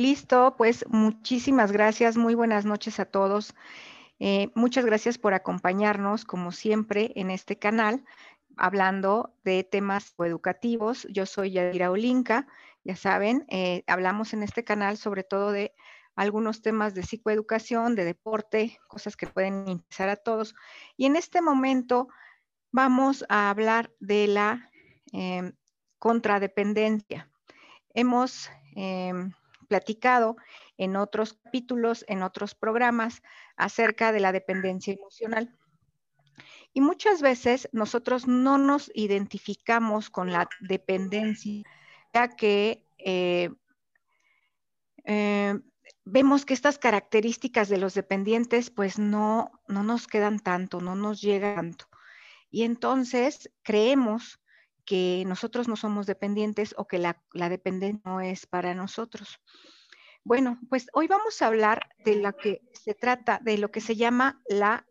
Listo, pues muchísimas gracias, muy buenas noches a todos. Eh, muchas gracias por acompañarnos, como siempre, en este canal, hablando de temas educativos. Yo soy Yadira Olinka, ya saben, eh, hablamos en este canal sobre todo de algunos temas de psicoeducación, de deporte, cosas que pueden interesar a todos. Y en este momento vamos a hablar de la em, contradependencia. Hemos em, platicado en otros capítulos, en otros programas, acerca de la dependencia emocional. Y muchas veces nosotros no nos identificamos con la dependencia, ya que eh, eh, vemos que estas características de los dependientes pues no, no nos quedan tanto, no nos llegan tanto. Y entonces creemos que nosotros no somos dependientes o que la, dependencia no es para nosotros. Bueno, pues hoy vamos a hablar de lo que se trata, de lo que se llama la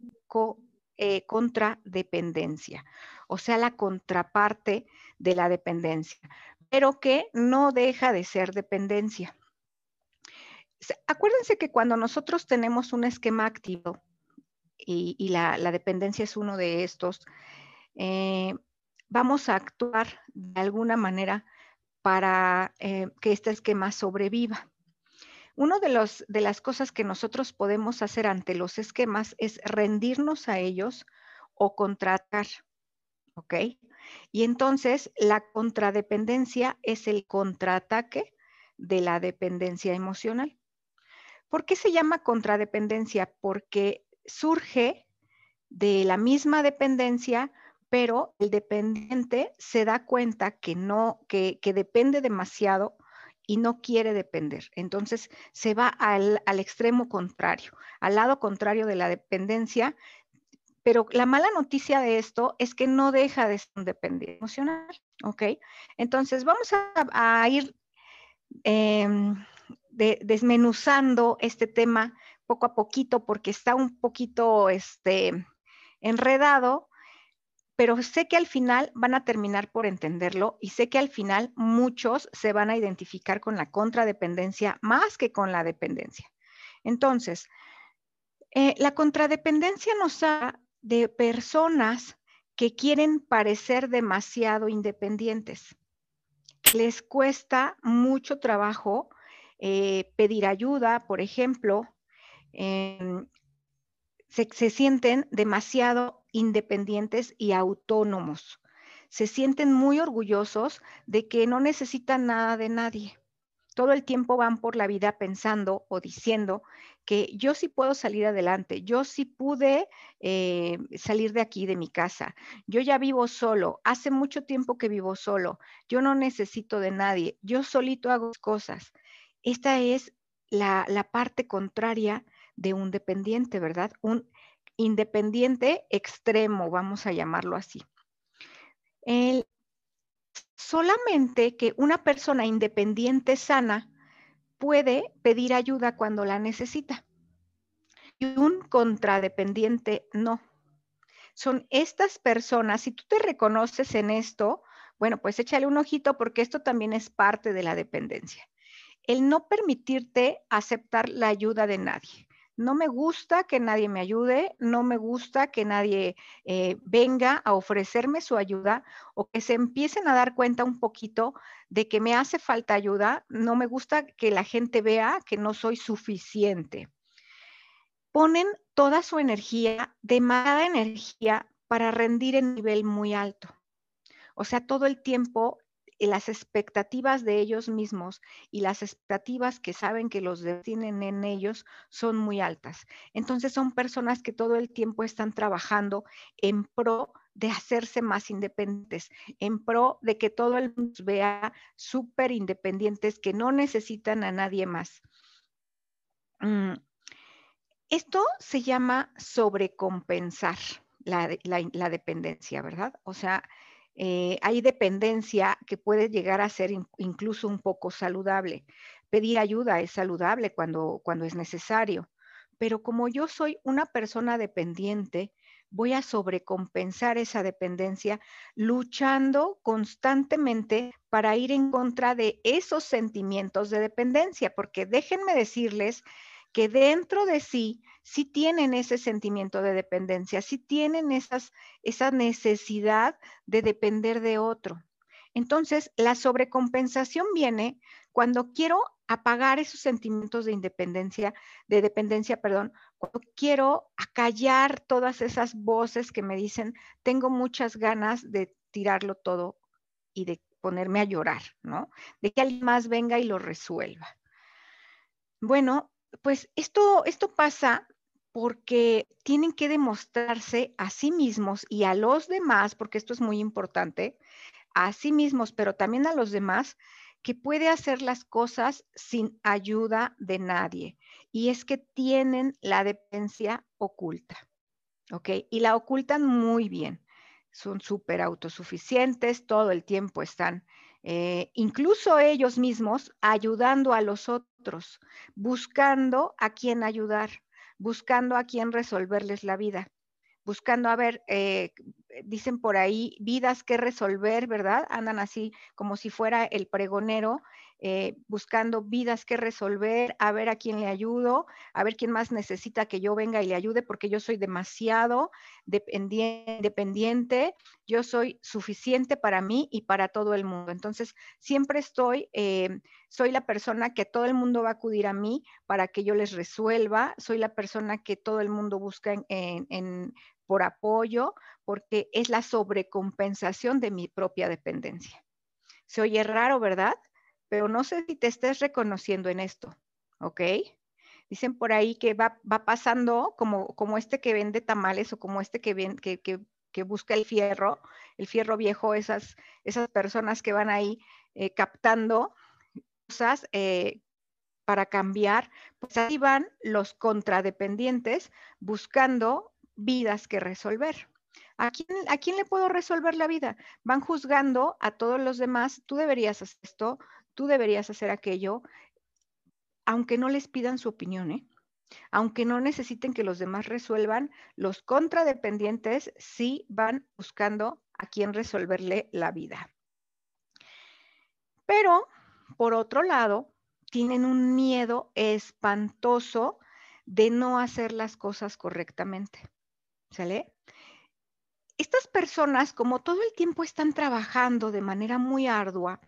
eh, contradependencia, o sea, la contraparte de la dependencia, pero que no deja de ser dependencia. Acuérdense que cuando nosotros tenemos un esquema activo, y, la, dependencia es uno de estos, eh, vamos a actuar de alguna manera para eh, que este esquema sobreviva. Una de, de las cosas que nosotros podemos hacer ante los esquemas es rendirnos a ellos o contratar, ¿ok? Y entonces la contradependencia es el contraataque de la dependencia emocional. ¿Por qué se llama contradependencia? Porque surge de la misma dependencia pero el dependiente se da cuenta que no, que, depende demasiado y no quiere depender. Entonces se va al, extremo contrario, al lado contrario de la dependencia. Pero la mala noticia de esto es que no deja de ser un dependiente emocional, ¿ok? Entonces vamos a, ir em, desmenuzando este tema poco a poquito porque está un poquito este, enredado pero sé que al final van a terminar por entenderlo y sé que al final muchos se van a identificar con la contradependencia más que con la dependencia. Entonces, eh, la contradependencia nos habla de personas que quieren parecer demasiado independientes. Les cuesta mucho trabajo eh, pedir ayuda, por ejemplo, em, se, sienten demasiado independientes y autónomos. Se sienten muy orgullosos de que no necesitan nada de nadie. Todo el tiempo van por la vida pensando o diciendo que yo sí puedo salir adelante, yo sí pude eh, salir de aquí, de mi casa, yo ya vivo solo, hace mucho tiempo que vivo solo, yo no necesito de nadie, yo solito hago cosas. Esta es la, la parte contraria de un dependiente, ¿verdad? Un independiente extremo, vamos a llamarlo así. solamente que una persona independiente sana puede pedir ayuda cuando la necesita y un contradependiente no. Son estas personas, si tú te reconoces en esto, bueno, pues échale un ojito porque esto también es parte de la dependencia. El no permitirte aceptar la ayuda de nadie no me gusta que nadie me ayude, no me gusta que nadie eh, venga a ofrecerme su ayuda o que se empiecen a dar cuenta un poquito de que me hace falta ayuda, no me gusta que la gente vea que no soy suficiente. Ponen toda su energía, demasiada energía, para rendir en nivel muy alto. O sea, todo el tiempo las expectativas de ellos mismos y las expectativas que saben que los tienen en ellos son muy altas. Entonces son personas que todo el tiempo están trabajando en pro de hacerse más independientes, en pro de que todo el mundo vea súper independientes, que no necesitan a nadie más. Mm, esto se llama sobrecompensar la, la dependencia, ¿verdad? O sea, eh, hay dependencia que puede llegar a ser incluso un poco saludable. Pedir ayuda es saludable cuando, cuando es necesario, pero como yo soy una persona dependiente, voy a sobrecompensar esa dependencia luchando constantemente para ir en contra de esos sentimientos de dependencia, porque déjenme decirles que dentro de sí sí tienen ese sentimiento de dependencia, sí tienen esas, esa necesidad de depender de otro. Entonces, la sobrecompensación viene cuando quiero apagar esos sentimientos de independencia, de dependencia, perdón, cuando quiero acallar todas esas voces que me dicen, tengo muchas ganas de tirarlo todo y de ponerme a llorar, ¿no? De que alguien más venga y lo resuelva. Bueno, pues esto, esto pasa porque tienen que demostrarse a sí mismos y a los demás, porque esto es muy importante, a sí mismos, pero también a los demás, que puede hacer las cosas sin ayuda de nadie. Y es que tienen la dependencia oculta. ¿Ok? Y la ocultan muy bien. Son súper autosuficientes, todo el tiempo están, eh, incluso ellos mismos, ayudando a los otros, buscando a quién ayudar, buscando a quién resolverles la vida buscando, a ver, eh, dicen por ahí, vidas que resolver, ¿verdad? Andan así como si fuera el pregonero, eh, buscando vidas que resolver, a ver a quién le ayudo, a ver quién más necesita que yo venga y le ayude, porque yo soy demasiado dependiente, yo soy suficiente para mí y para todo el mundo. Entonces, siempre estoy, eh, soy la persona que todo el mundo va a acudir a mí para que yo les resuelva, soy la persona que todo el mundo busca en, en por apoyo, porque es la sobrecompensación de mi propia dependencia. Se oye raro, ¿verdad? Pero no sé si te estés reconociendo en esto, ¿ok? Dicen por ahí que va, pasando como, como este que vende tamales o como este que, que, busca el fierro, el fierro viejo, esas, esas personas que van ahí eh, captando cosas eh, para cambiar, pues ahí van los contradependientes buscando vidas que resolver. ¿A quién, ¿A quién, le puedo resolver la vida? Van juzgando a todos los demás, tú deberías hacer esto, tú deberías hacer aquello, aunque no les pidan su opinión, ¿eh? Aunque no necesiten que los demás resuelvan, los contradependientes sí van buscando a quién resolverle la vida. Pero, por otro lado, tienen un miedo espantoso de no hacer las cosas correctamente. ¿Sale? Estas personas, como todo el tiempo están trabajando de manera muy ardua,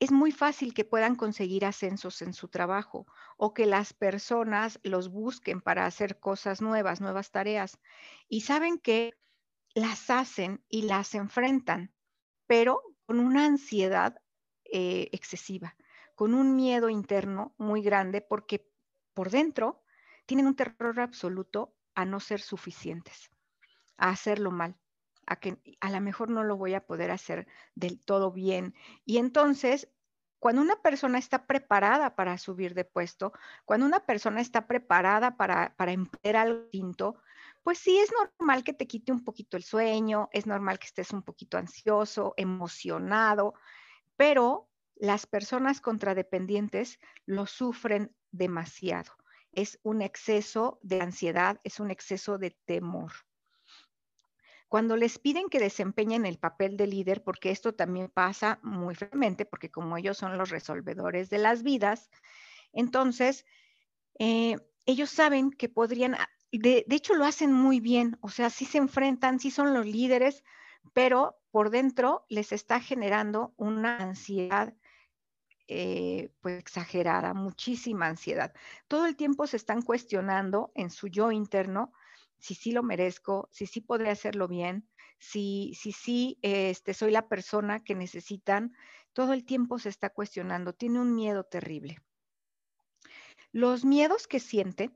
es muy fácil que puedan conseguir ascensos en su trabajo o que las personas los busquen para hacer cosas nuevas, nuevas tareas. Y saben que las hacen y las enfrentan, pero con una ansiedad eh, excesiva, con un miedo interno muy grande porque por dentro tienen un terror absoluto a no ser suficientes, a hacerlo mal, a que a lo mejor no lo voy a poder hacer del todo bien. Y entonces, cuando una persona está preparada para subir de puesto, cuando una persona está preparada para, para emprender algo distinto, pues sí es normal que te quite un poquito el sueño, es normal que estés un poquito ansioso, emocionado, pero las personas contradependientes lo sufren demasiado es un exceso de ansiedad, es un exceso de temor. Cuando les piden que desempeñen el papel de líder, porque esto también pasa muy frecuentemente, porque como ellos son los resolvedores de las vidas, entonces eh, ellos saben que podrían, ah, de, de hecho lo hacen muy bien, o sea, sí se enfrentan, sí son los líderes, pero por dentro les está generando una ansiedad eh, pues exagerada, muchísima ansiedad. Todo el tiempo se están cuestionando en su yo interno si sí lo merezco, si sí podré hacerlo bien, si sí si, este, soy la persona que necesitan. Todo el tiempo se está cuestionando, tiene un miedo terrible. Los miedos que siente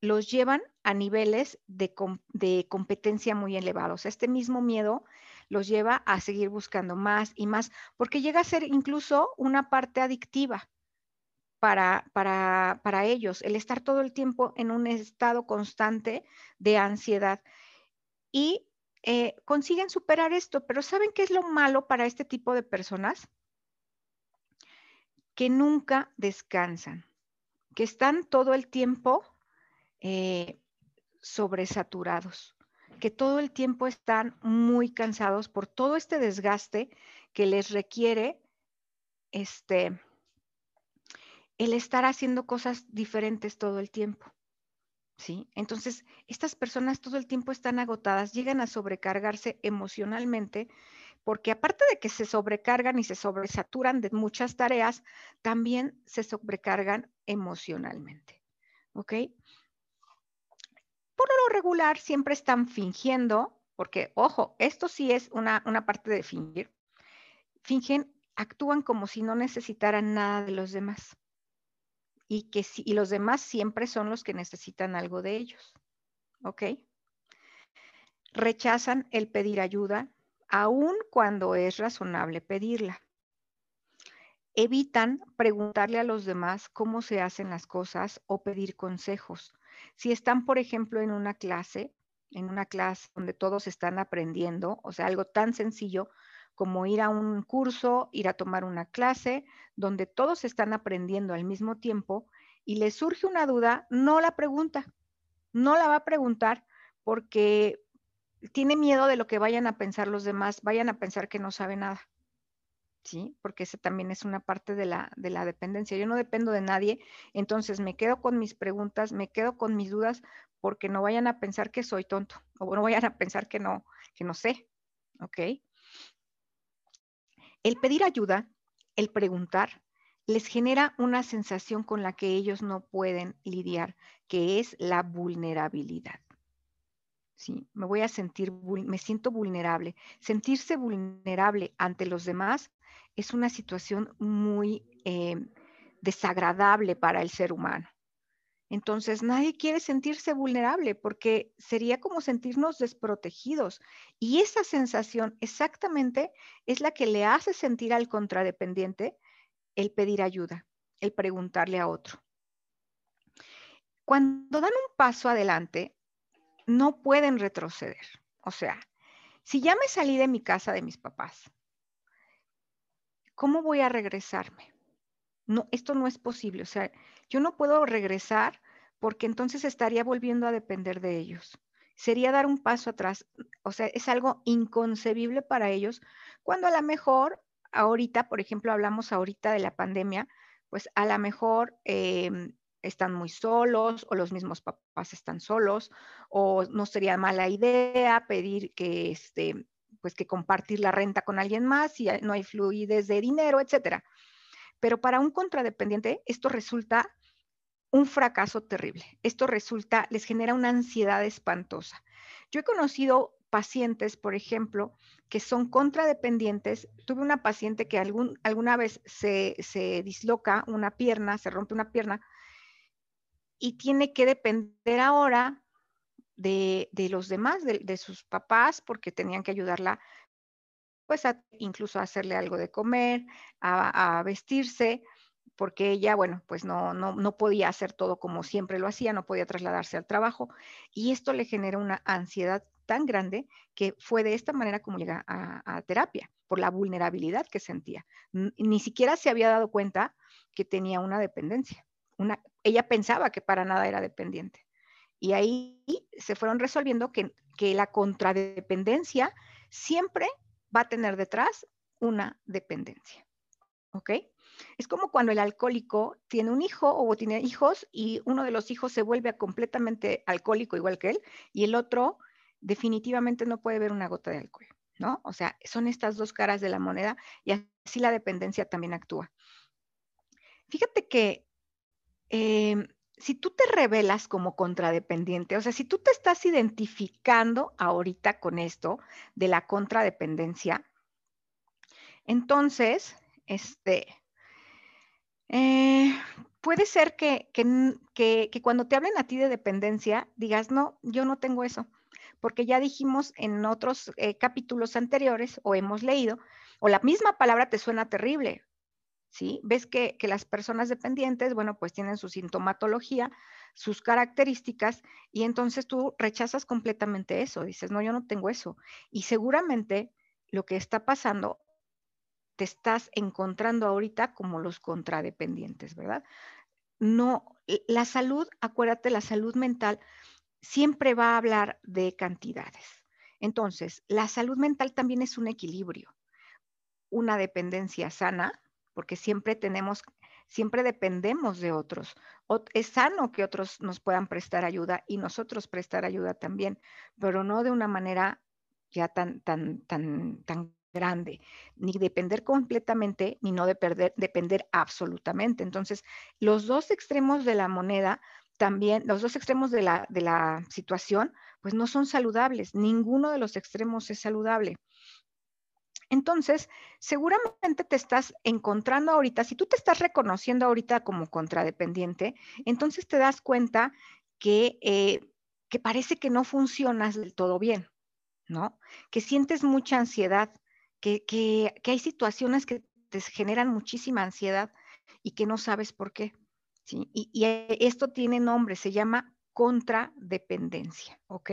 los llevan a niveles de, de competencia muy elevados. Este mismo miedo los lleva a seguir buscando más y más, porque llega a ser incluso una parte adictiva para, para, para ellos, el estar todo el tiempo en un estado constante de ansiedad. Y eh, consiguen superar esto, pero ¿saben qué es lo malo para este tipo de personas? Que nunca descansan, que están todo el tiempo eh, sobresaturados, que todo el tiempo están muy cansados por todo este desgaste que les requiere este, el estar haciendo cosas diferentes todo el tiempo. ¿Sí? Entonces, estas personas todo el tiempo están agotadas, llegan a sobrecargarse emocionalmente, porque aparte de que se sobrecargan y se sobresaturan de muchas tareas, también se sobrecargan emocionalmente. ¿Ok? Por lo regular, siempre están fingiendo, porque, ojo, esto sí es una, una parte de fingir. Fingen, actúan como si no necesitaran nada de los demás y que y los demás siempre son los que necesitan algo de ellos. ¿Ok? Rechazan el pedir ayuda, aun cuando es razonable pedirla. Evitan preguntarle a los demás cómo se hacen las cosas o pedir consejos. Si están, por ejemplo, en una clase, en una clase donde todos están aprendiendo, o sea, algo tan sencillo como ir a un curso, ir a tomar una clase, donde todos están aprendiendo al mismo tiempo y les surge una duda, no la pregunta, no la va a preguntar porque tiene miedo de lo que vayan a pensar los demás, vayan a pensar que no sabe nada. ¿Sí? Porque esa también es una parte de la, de la dependencia. Yo no dependo de nadie, entonces me quedo con mis preguntas, me quedo con mis dudas, porque no vayan a pensar que soy tonto o no vayan a pensar que no, que no sé. ¿Ok? El pedir ayuda, el preguntar, les genera una sensación con la que ellos no pueden lidiar, que es la vulnerabilidad. Sí, me voy a sentir, me siento vulnerable. Sentirse vulnerable ante los demás es una situación muy eh, desagradable para el ser humano. Entonces, nadie quiere sentirse vulnerable porque sería como sentirnos desprotegidos. Y esa sensación exactamente es la que le hace sentir al contradependiente el pedir ayuda, el preguntarle a otro. Cuando dan un paso adelante, no pueden retroceder. O sea, si ya me salí de mi casa de mis papás, ¿cómo voy a regresarme? No, esto no es posible. O sea, yo no puedo regresar porque entonces estaría volviendo a depender de ellos. Sería dar un paso atrás. O sea, es algo inconcebible para ellos cuando a lo mejor ahorita, por ejemplo, hablamos ahorita de la pandemia, pues a lo mejor em, están muy solos o los mismos papás están solos o no sería mala idea pedir que este pues que compartir la renta con alguien más y no hay fluidez de dinero, etcétera. Pero para un contradependiente esto resulta un fracaso terrible. Esto resulta, les genera una ansiedad espantosa. Yo he conocido pacientes, por ejemplo, que son contradependientes. Tuve una paciente que algún, alguna vez se, disloca una pierna, se rompe una pierna y tiene que depender ahora de, los demás, de, sus papás, porque tenían que ayudarla, pues incluso a hacerle algo de comer, a, vestirse, porque ella, bueno, pues no, no, podía hacer todo como siempre lo hacía, no podía trasladarse al trabajo, y esto le genera una ansiedad tan grande que fue de esta manera como llega a, terapia, por la vulnerabilidad que sentía. Ni siquiera se había dado cuenta que tenía una dependencia. Ella pensaba que para nada era dependiente. Y ahí se fueron resolviendo que, que la contradependencia siempre va a tener detrás una dependencia. ¿Ok? Es como cuando el alcohólico tiene un hijo o tiene hijos y uno de los hijos se vuelve completamente alcohólico igual que él y el otro definitivamente no puede ver una gota de alcohol, ¿no? O sea, son estas dos caras de la moneda y así la dependencia también actúa. Fíjate que em, si tú te revelas como contradependiente, o sea, si tú te estás identificando ahorita con esto de la contradependencia, entonces, este, eh, puede ser que, cuando te hablen a ti de dependencia, digas, no, yo no tengo eso, porque ya dijimos en otros eh, capítulos anteriores o hemos leído, o la misma palabra te suena terrible, Ves que, que las personas dependientes, bueno, pues tienen su sintomatología, sus características, y entonces tú rechazas completamente eso, dices, no, yo no tengo eso. Y seguramente lo que está pasando te estás encontrando ahorita como los contradependientes, ¿verdad? No, la salud, acuérdate, la salud mental siempre va a hablar de cantidades. Entonces, la salud mental también es un equilibrio, una dependencia sana, porque siempre tenemos, siempre dependemos de otros. es sano que otros nos puedan prestar ayuda y nosotros prestar ayuda también, pero no de una manera ya tan, tan, tan, tan grande, ni depender completamente, ni no depender absolutamente. Entonces, los dos extremos de la moneda también, los dos extremos de la, de la situación, pues no son saludables. Ninguno de los extremos es saludable. Entonces, seguramente te estás encontrando ahorita, si tú te estás reconociendo ahorita como contradependiente, entonces te das cuenta que, eh, que parece que no funcionas del todo bien, ¿no? Que sientes mucha ansiedad, que, hay situaciones que te generan muchísima ansiedad y que no sabes por qué. ¿sí? Y, y, esto tiene nombre, se llama contradependencia, ¿ok?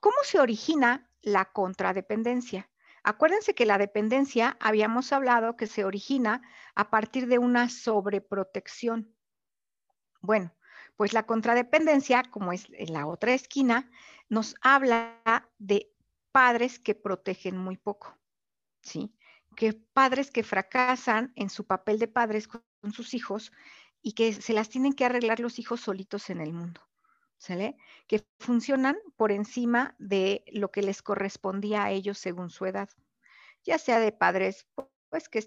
¿Cómo se origina la contradependencia? Acuérdense que la dependencia, habíamos hablado que se origina a partir de una sobreprotección. Bueno, pues la contradependencia, como es en la otra esquina, nos habla de padres que protegen muy poco, ¿sí? Que padres que fracasan en su papel de padres con sus hijos y que se las tienen que arreglar los hijos solitos en el mundo, Que funcionan por encima de lo que les correspondía a ellos según su edad, ya sea de padres pues que,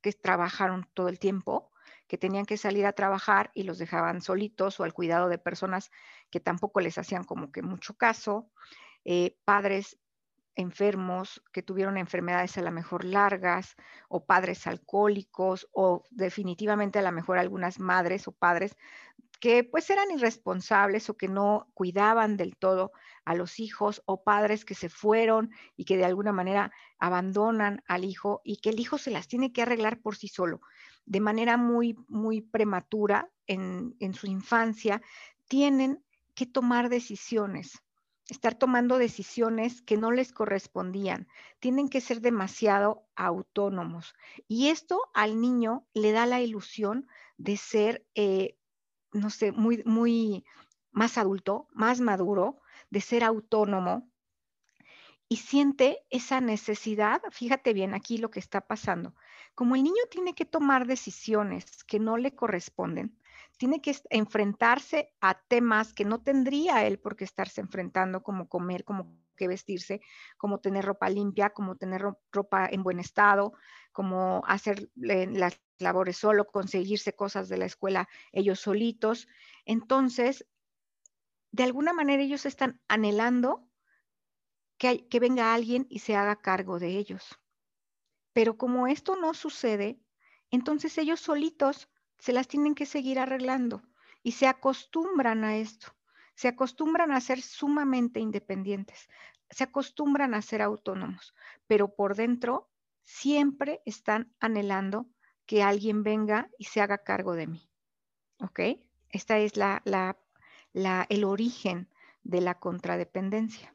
que trabajaron todo el tiempo, que tenían que salir a trabajar y los dejaban solitos o al cuidado de personas que tampoco les hacían como que mucho caso, eh, padres enfermos que tuvieron enfermedades a lo mejor largas o padres alcohólicos o definitivamente a lo mejor algunas madres o padres que pues eran irresponsables o que no cuidaban del todo a los hijos o padres que se fueron y que de alguna manera abandonan al hijo y que el hijo se las tiene que arreglar por sí solo de manera muy, muy prematura en, en su infancia, tienen que tomar decisiones estar tomando decisiones que no les correspondían. Tienen que ser demasiado autónomos. Y esto al niño le da la ilusión de ser, eh, no sé, muy, muy más adulto, más maduro, de ser autónomo. Y siente esa necesidad, fíjate bien aquí lo que está pasando. Como el niño tiene que tomar decisiones que no le corresponden, tiene que enfrentarse a temas que no tendría él por qué estarse enfrentando, como comer, como que vestirse, como tener ropa limpia, como tener ropa en buen estado, como hacer las labores solo, conseguirse cosas de la escuela ellos solitos. Entonces, de alguna manera ellos están anhelando que, que venga alguien y se haga cargo de ellos. Pero como esto no sucede, entonces ellos solitos se las tienen que seguir arreglando y se acostumbran a esto, se acostumbran a ser sumamente independientes, se acostumbran a ser autónomos, pero por dentro siempre están anhelando que alguien venga y se haga cargo de mí. ¿Ok? Esta es la, el origen de la contradependencia.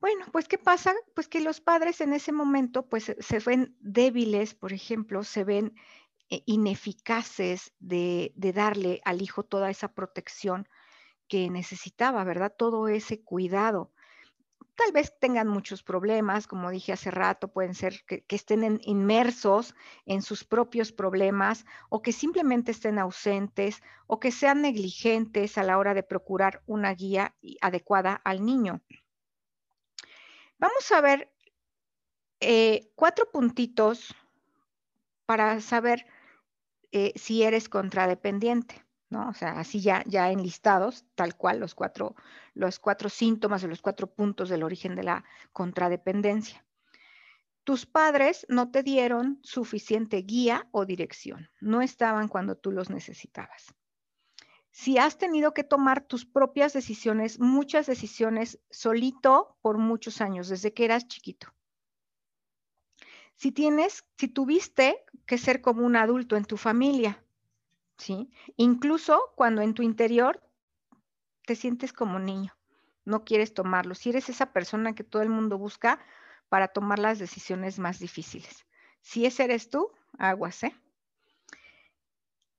Bueno, pues ¿qué pasa? Pues que los padres en ese momento pues se ven débiles, por ejemplo, se ven eh, ineficaces de, darle al hijo toda esa protección que necesitaba, ¿verdad? Todo ese cuidado. Tal vez tengan muchos problemas, como dije hace rato, pueden ser que, estén inmersos en sus propios problemas o que simplemente estén ausentes o que sean negligentes a la hora de procurar una guía adecuada al niño. Vamos a ver eh, cuatro puntitos para saber eh, si eres contradependiente, ¿no? O sea, así ya, ya enlistados, tal cual, los cuatro, los cuatro síntomas o los cuatro puntos del origen de la contradependencia. Tus padres no te dieron suficiente guía o dirección, no estaban cuando tú los necesitabas. Si has tenido que tomar tus propias decisiones, muchas decisiones solito por muchos años, desde que eras chiquito si tienes, si tuviste que ser como un adulto en tu familia, ¿sí? Incluso cuando en tu interior te sientes como niño, no quieres tomarlo, si eres esa persona que todo el mundo busca para tomar las decisiones más difíciles. Si ese eres tú, aguas, ¿eh?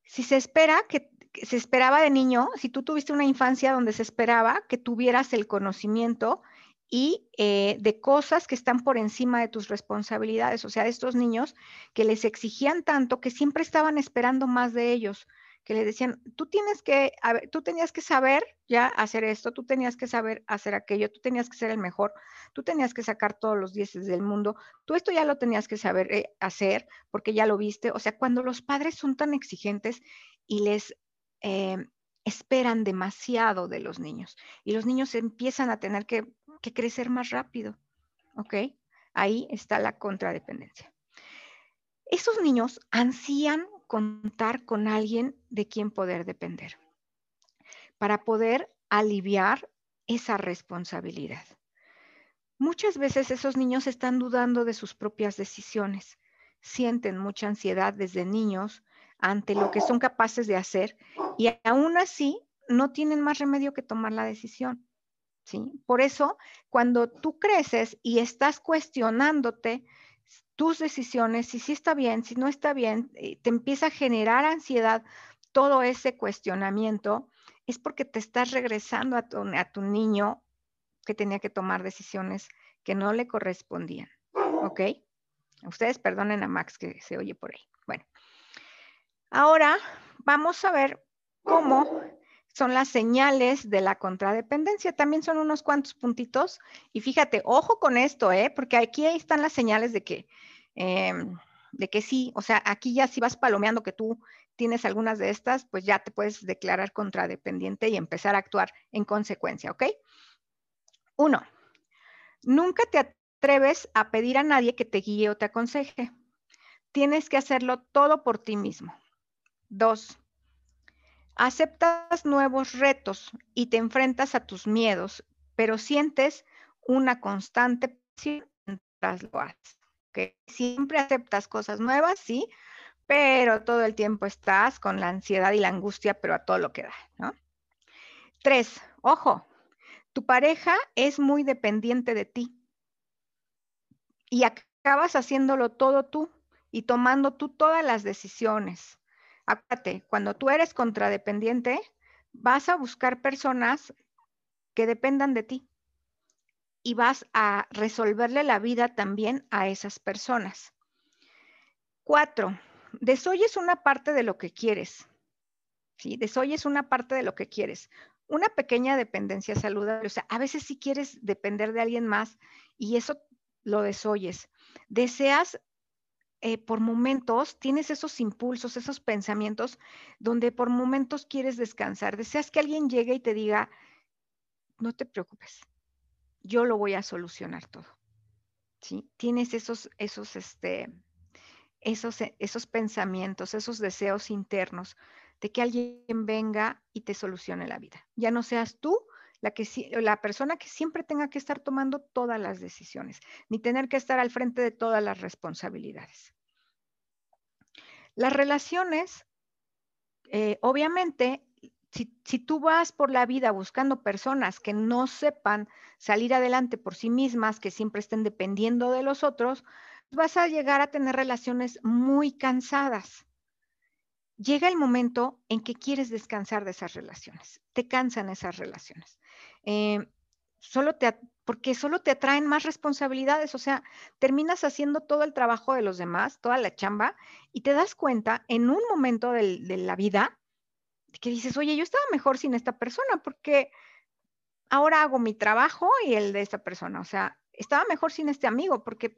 Si se espera que, se esperaba de niño, si tú tuviste una infancia donde se esperaba que tuvieras el conocimiento y eh, de cosas que están por encima de tus responsabilidades, o sea, estos niños que les exigían tanto que siempre estaban esperando más de ellos, que le decían, tú tienes que, tú tenías que saber ya hacer esto, tú tenías que saber hacer aquello, tú tenías que ser el mejor, tú tenías que sacar todos los dieces del mundo, tú esto ya lo tenías que saber eh, hacer porque ya lo viste, o sea, cuando los padres son tan exigentes y les eh, esperan demasiado de los niños y los niños empiezan a tener que crecer más rápido. ¿Ok? Ahí está la contradependencia. Esos niños ansían contar con alguien de quien poder depender para poder aliviar esa responsabilidad. Muchas veces esos niños están dudando de sus propias decisiones, sienten mucha ansiedad desde niños ante lo que son capaces de hacer y aún así no tienen más remedio que tomar la decisión. Por eso, cuando tú creces y estás cuestionándote tus decisiones, si sí está bien, si no está bien, eh, te empieza a generar ansiedad todo ese cuestionamiento, es porque te estás regresando a tu, a tu niño que tenía que tomar decisiones que no le correspondían. ¿Ok? Ustedes perdonen a Max que se oye por ahí. Bueno, ahora vamos a ver cómo son las señales de la contradependencia. También son unos cuantos puntitos. Y fíjate, ojo con esto, ¿eh? porque aquí están las señales de que, em, de que sí, o sea, aquí ya si vas palomeando que tú tienes algunas de estas, pues ya te puedes declarar contradependiente y empezar a actuar en consecuencia, ¿ok? Uno, nunca te atreves a pedir a nadie que te guíe o te aconseje. Tienes que hacerlo todo por ti mismo. Dos, Aceptas nuevos retos y te enfrentas a tus miedos, pero sientes una constante presión mientras lo haces. Siempre aceptas cosas nuevas, sí, pero todo el tiempo estás con la ansiedad y la angustia, pero a todo lo que da, ¿no? Tres, ojo, tu pareja es muy dependiente de ti y acabas haciéndolo todo tú y tomando tú todas las decisiones. Acuérdate, cuando tú eres contradependiente, vas a buscar personas que dependan de ti y vas a resolverle la vida también a esas personas. Cuatro, desoyes una parte de lo que quieres. ¿sí? Desoyes una parte de lo que quieres. Una pequeña dependencia saludable. O sea, a veces sí quieres depender de alguien más y eso lo desoyes. Deseas eh, por momentos tienes esos impulsos, esos pensamientos donde por momentos quieres descansar. Deseas que alguien llegue y te diga, no te preocupes, yo lo voy a solucionar todo. ¿Sí? Tienes esos, esos, este, esos, esos pensamientos, esos deseos internos de que alguien venga y te solucione la vida. Ya no seas tú la, que, la persona que siempre tenga que estar tomando todas las decisiones, ni tener que estar al frente de todas las responsabilidades. Las relaciones, eh, obviamente, si, si, tú vas por la vida buscando personas que no sepan salir adelante por sí mismas, que siempre estén dependiendo de los otros, vas a llegar a tener relaciones muy cansadas llega el momento en que quieres descansar de esas relaciones, te cansan esas relaciones. Eh, solo te, porque solo te atraen más responsabilidades, o sea, terminas haciendo todo el trabajo de los demás, toda la chamba, y te das cuenta en un momento de la vida que dices, oye, yo estaba mejor sin esta persona porque ahora hago mi trabajo y el de esta persona, o sea, estaba mejor sin este amigo porque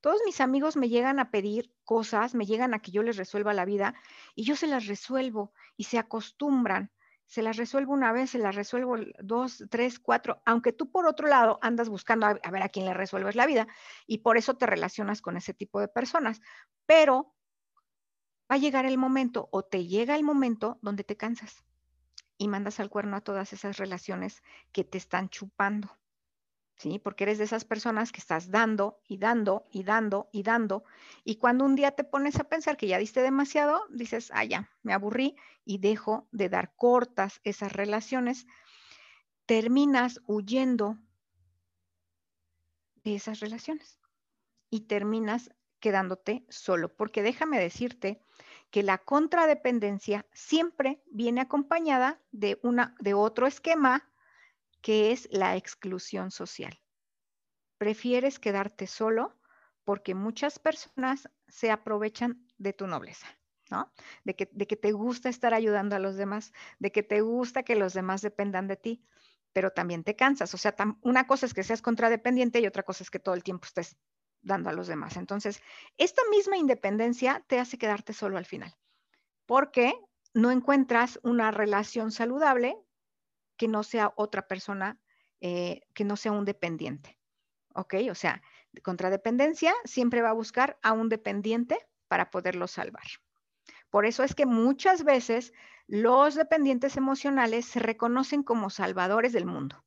todos mis amigos me llegan a pedir cosas, me llegan a que yo les resuelva la vida y yo se las resuelvo y se acostumbran. Se las resuelvo una vez, se las resuelvo dos, tres, cuatro, aunque tú por otro lado andas buscando a, ver a quién le resuelves la vida y por eso te relacionas con ese tipo de personas. Pero va a llegar el momento o te llega el momento donde te cansas y mandas al cuerno a todas esas relaciones que te están chupando. ¿Sí? Porque eres de esas personas que estás dando y dando y dando y dando. Y cuando un día te pones a pensar que ya diste demasiado, dices, ah, ya, me aburrí y dejo de dar cortas esas relaciones. Terminas huyendo de esas relaciones y terminas quedándote solo. Porque déjame decirte que la contradependencia siempre viene acompañada de, una, de otro esquema que es la exclusión social. Prefieres quedarte solo porque muchas personas se aprovechan de tu nobleza, ¿no? De que, de que te gusta estar ayudando a los demás, de que te gusta que los demás dependan de ti, pero también te cansas. O sea, una cosa es que seas contradependiente y otra cosa es que todo el tiempo estés dando a los demás. Entonces, esta misma independencia te hace quedarte solo al final, porque no encuentras una relación saludable que no sea otra persona, eh, que no sea un dependiente. ¿Ok? O sea, contradependencia siempre va a buscar a un dependiente para poderlo salvar. Por eso es que muchas veces los dependientes emocionales se reconocen como salvadores del mundo.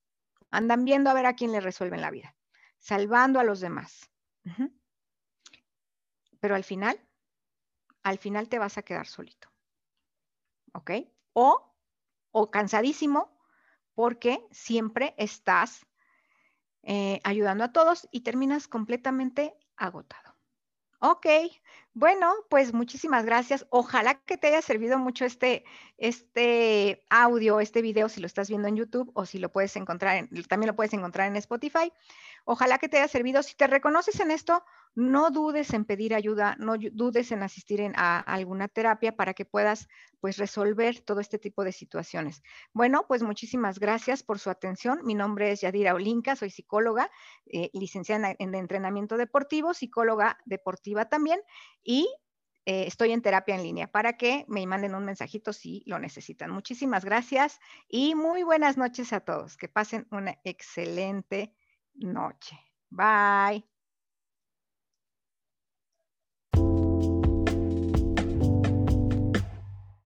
Andan viendo a ver a quién le resuelven la vida, salvando a los demás. Pero al final, al final te vas a quedar solito. ¿Ok? O, o cansadísimo porque siempre estás eh, ayudando a todos y terminas completamente agotado. Ok, bueno, pues muchísimas gracias. Ojalá que te haya servido mucho este, este audio, este video, si lo estás viendo en YouTube o si lo puedes encontrar, también lo puedes encontrar en Spotify. Ojalá que te haya servido. Si te reconoces en esto, no dudes en pedir ayuda, no dudes en asistir a alguna terapia para que puedas pues resolver todo este tipo de situaciones. Bueno, pues muchísimas gracias por su atención. Mi nombre es Yadira Olinka, soy psicóloga, eh, licenciada en entrenamiento deportivo, psicóloga deportiva también y eh, estoy en terapia en línea para que me manden un mensajito si lo necesitan. Muchísimas gracias y muy buenas noches a todos. Que pasen una excelente noche. Bye.